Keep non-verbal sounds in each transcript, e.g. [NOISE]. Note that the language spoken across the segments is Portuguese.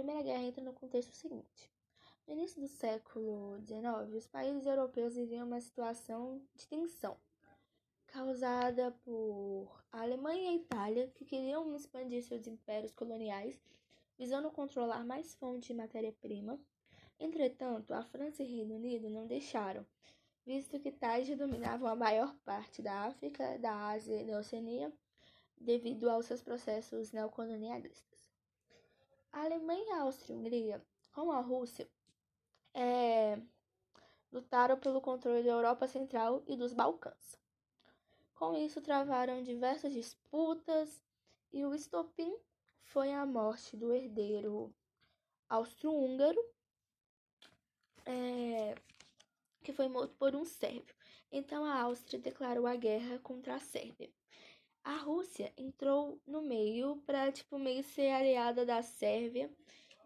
Primeira Guerra entra no contexto seguinte. No início do século XIX, os países europeus viviam uma situação de tensão, causada por a Alemanha e a Itália, que queriam expandir seus impérios coloniais, visando controlar mais fontes de matéria-prima. Entretanto, a França e o Reino Unido não deixaram, visto que tais dominavam a maior parte da África, da Ásia e da Oceania, devido aos seus processos neocolonialistas. A Alemanha e a Áustria-Hungria, com a Rússia, é, lutaram pelo controle da Europa Central e dos Balcãs. Com isso, travaram diversas disputas e o estopim foi a morte do herdeiro austro-húngaro, é, que foi morto por um sérvio. Então a Áustria declarou a guerra contra a Sérvia. A Rússia entrou no meio para tipo meio ser aliada da Sérvia.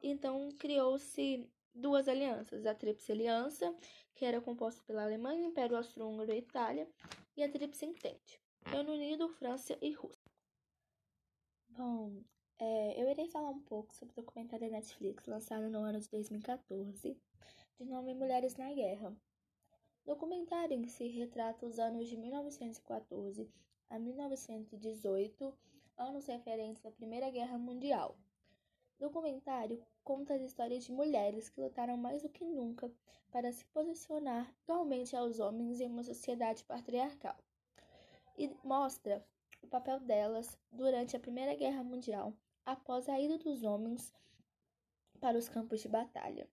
Então criou-se duas alianças, a Tríplice Aliança, que era composta pela Alemanha, Império Austro-Húngaro e Itália, e a Tríplice Entente, Reino Unido, França e Rússia. Bom, é, eu irei falar um pouco sobre o documentário da Netflix lançado no ano de 2014, de nome Mulheres na Guerra. O documentário em si retrata os anos de 1914 a 1918, anos referentes à Primeira Guerra Mundial. O documentário conta as histórias de mulheres que lutaram mais do que nunca para se posicionar igualmente aos homens em uma sociedade patriarcal e mostra o papel delas durante a Primeira Guerra Mundial, após a ida dos homens para os campos de batalha.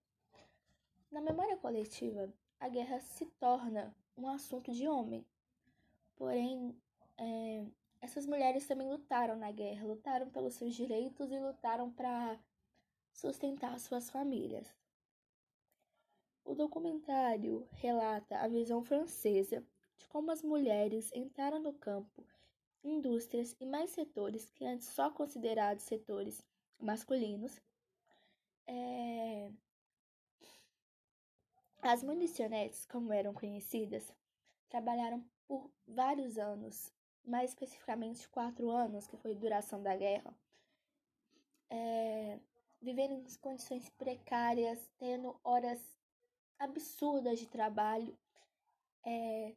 Na memória coletiva, a guerra se torna um assunto de homem. Porém, é, essas mulheres também lutaram na guerra, lutaram pelos seus direitos e lutaram para sustentar suas famílias. O documentário relata a visão francesa de como as mulheres entraram no campo, indústrias e mais setores que antes só considerados setores masculinos. É... As municionetes, como eram conhecidas, trabalharam por vários anos mais especificamente quatro anos, que foi a duração da guerra, é, vivendo em condições precárias, tendo horas absurdas de trabalho, é,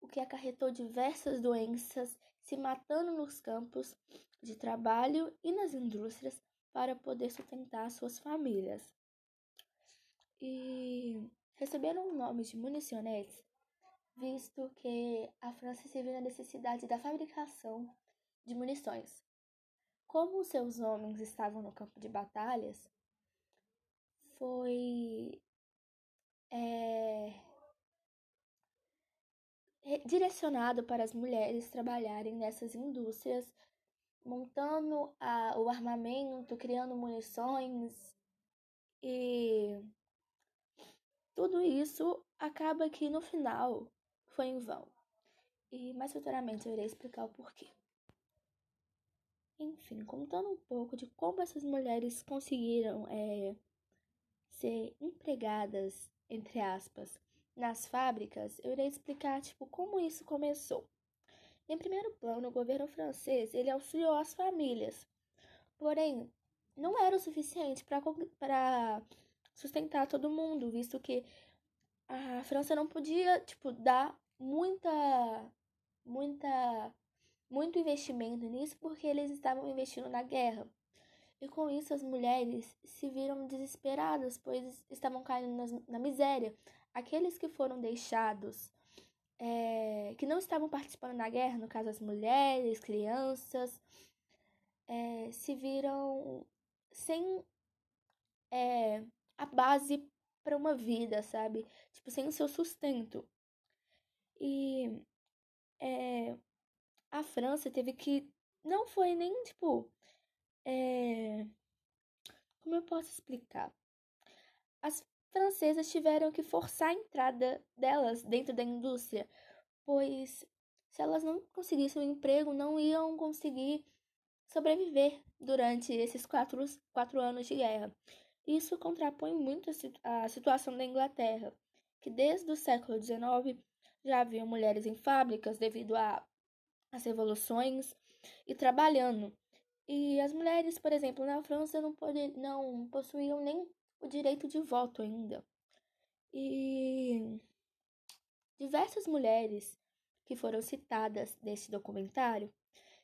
o que acarretou diversas doenças, se matando nos campos de trabalho e nas indústrias para poder sustentar suas famílias. E receberam o nome de municionetes visto que a França se viu na necessidade da fabricação de munições. Como seus homens estavam no campo de batalhas, foi é, direcionado para as mulheres trabalharem nessas indústrias, montando a, o armamento, criando munições e tudo isso acaba que no final foi em vão. E mais futuramente eu irei explicar o porquê. Enfim, contando um pouco de como essas mulheres conseguiram é, ser empregadas, entre aspas, nas fábricas, eu irei explicar tipo como isso começou. Em primeiro plano, o governo francês ele auxiliou as famílias, porém não era o suficiente para sustentar todo mundo, visto que a França não podia tipo dar muita, muita, muito investimento nisso porque eles estavam investindo na guerra. E com isso as mulheres se viram desesperadas, pois estavam caindo na, miséria. Aqueles que foram deixados, é, que não estavam participando da guerra, no caso as mulheres, crianças, é, se viram sem é, a base para uma vida, sabe? Tipo, sem o seu sustento. E é, a França teve que. Não foi nem, tipo. É, como eu posso explicar? As francesas tiveram que forçar a entrada delas dentro da indústria, pois se elas não conseguissem um emprego, não iam conseguir sobreviver durante esses quatro, quatro anos de guerra. Isso contrapõe muito a situação da Inglaterra, que desde o século XIX já haviam mulheres em fábricas devido às revoluções e trabalhando. E as mulheres, por exemplo, na França não, poder, não possuíam nem o direito de voto ainda. E diversas mulheres que foram citadas nesse documentário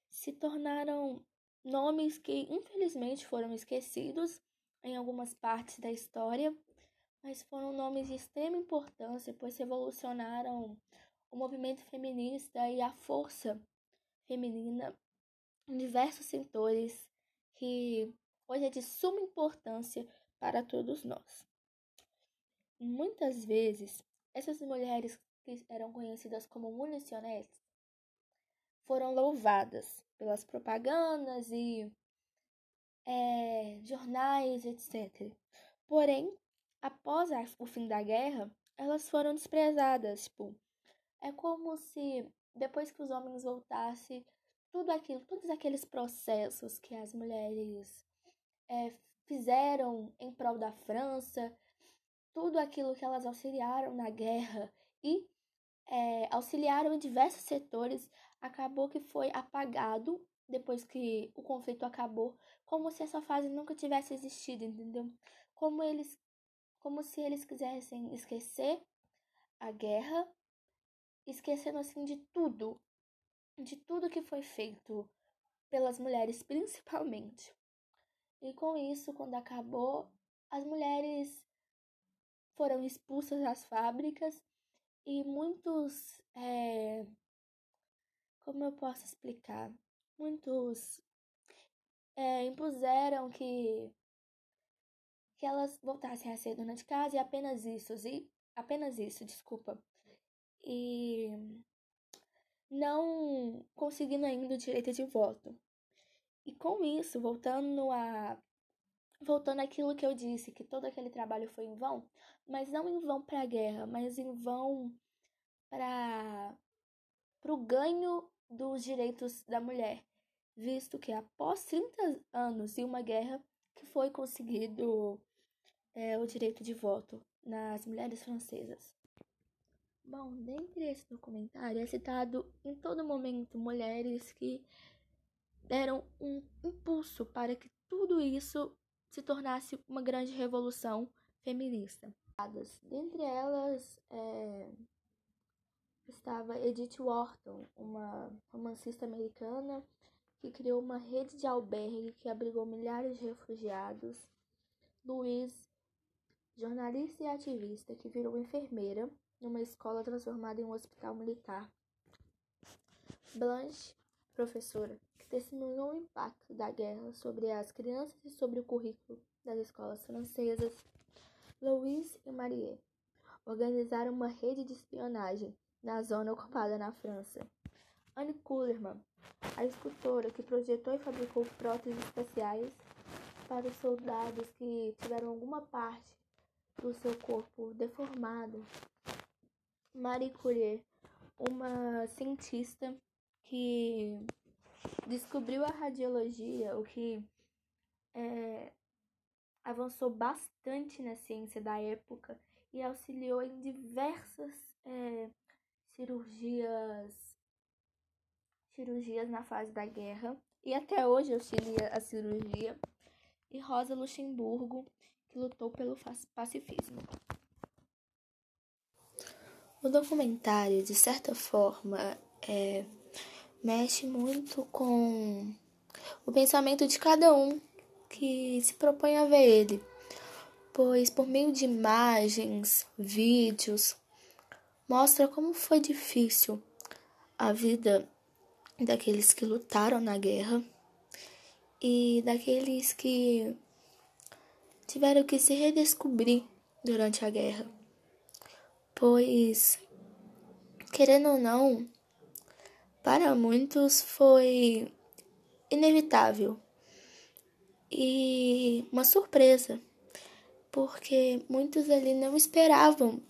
se tornaram nomes que infelizmente foram esquecidos em algumas partes da história, mas foram nomes de extrema importância, pois revolucionaram o movimento feminista e a força feminina em diversos setores que hoje é de suma importância para todos nós. Muitas vezes, essas mulheres que eram conhecidas como municionetes foram louvadas pelas propagandas e é, jornais, etc. Porém, após o fim da guerra, elas foram desprezadas. Tipo, é como se depois que os homens voltassem, tudo aquilo, todos aqueles processos que as mulheres é, fizeram em prol da França, tudo aquilo que elas auxiliaram na guerra e é, auxiliaram em diversos setores, acabou que foi apagado depois que o conflito acabou, como se essa fase nunca tivesse existido, entendeu? Como eles, como se eles quisessem esquecer a guerra, esquecendo assim de tudo, de tudo que foi feito pelas mulheres [LAUGHS] principalmente. E com isso, quando acabou, as mulheres foram expulsas das fábricas e muitos. É, como eu posso explicar? Muitos é, impuseram que, que elas voltassem a ser dona de casa e apenas isso, e apenas isso, desculpa. E não conseguindo ainda o direito de voto. E com isso, voltando a voltando àquilo que eu disse, que todo aquele trabalho foi em vão, mas não em vão para a guerra, mas em vão para o ganho dos direitos da mulher, visto que após 30 anos e uma guerra que foi conseguido é, o direito de voto nas mulheres francesas. Bom, dentre esse documentário é citado em todo momento mulheres que deram um impulso para que tudo isso se tornasse uma grande revolução feminista. Dentre elas é, estava Edith Wharton, uma romancista americana que criou uma rede de albergue que abrigou milhares de refugiados. Louise, jornalista e ativista que virou enfermeira numa escola transformada em um hospital militar. Blanche, professora, que testemunhou o impacto da guerra sobre as crianças e sobre o currículo das escolas francesas. Louise e Marie organizaram uma rede de espionagem na zona ocupada na França. Anne Kullerman, a escultora que projetou e fabricou próteses espaciais para os soldados que tiveram alguma parte do seu corpo deformado. Marie Curie, uma cientista que descobriu a radiologia, o que é, avançou bastante na ciência da época e auxiliou em diversas é, cirurgias cirurgias na fase da guerra. E até hoje auxilia a cirurgia. E Rosa Luxemburgo que lutou pelo pacifismo. O documentário, de certa forma, é, mexe muito com o pensamento de cada um que se propõe a ver ele, pois por meio de imagens, vídeos, mostra como foi difícil a vida daqueles que lutaram na guerra e daqueles que tiveram que se redescobrir durante a guerra pois, querendo ou não, para muitos foi inevitável e uma surpresa, porque muitos ali não esperavam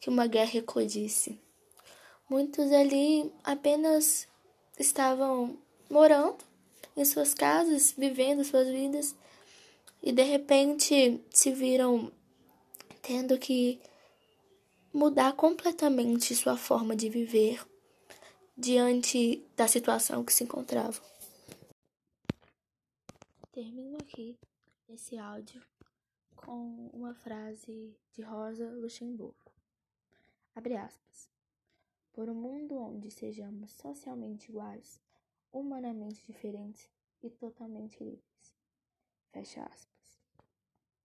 que uma guerra eclodisse. Muitos ali apenas estavam morando em suas casas, vivendo suas vidas e de repente se viram tendo que mudar completamente sua forma de viver diante da situação que se encontrava. termino aqui esse áudio com uma frase de Rosa Luxemburgo. Abre aspas. Por um mundo onde sejamos socialmente iguais, humanamente diferentes e totalmente livres. Fecha aspas.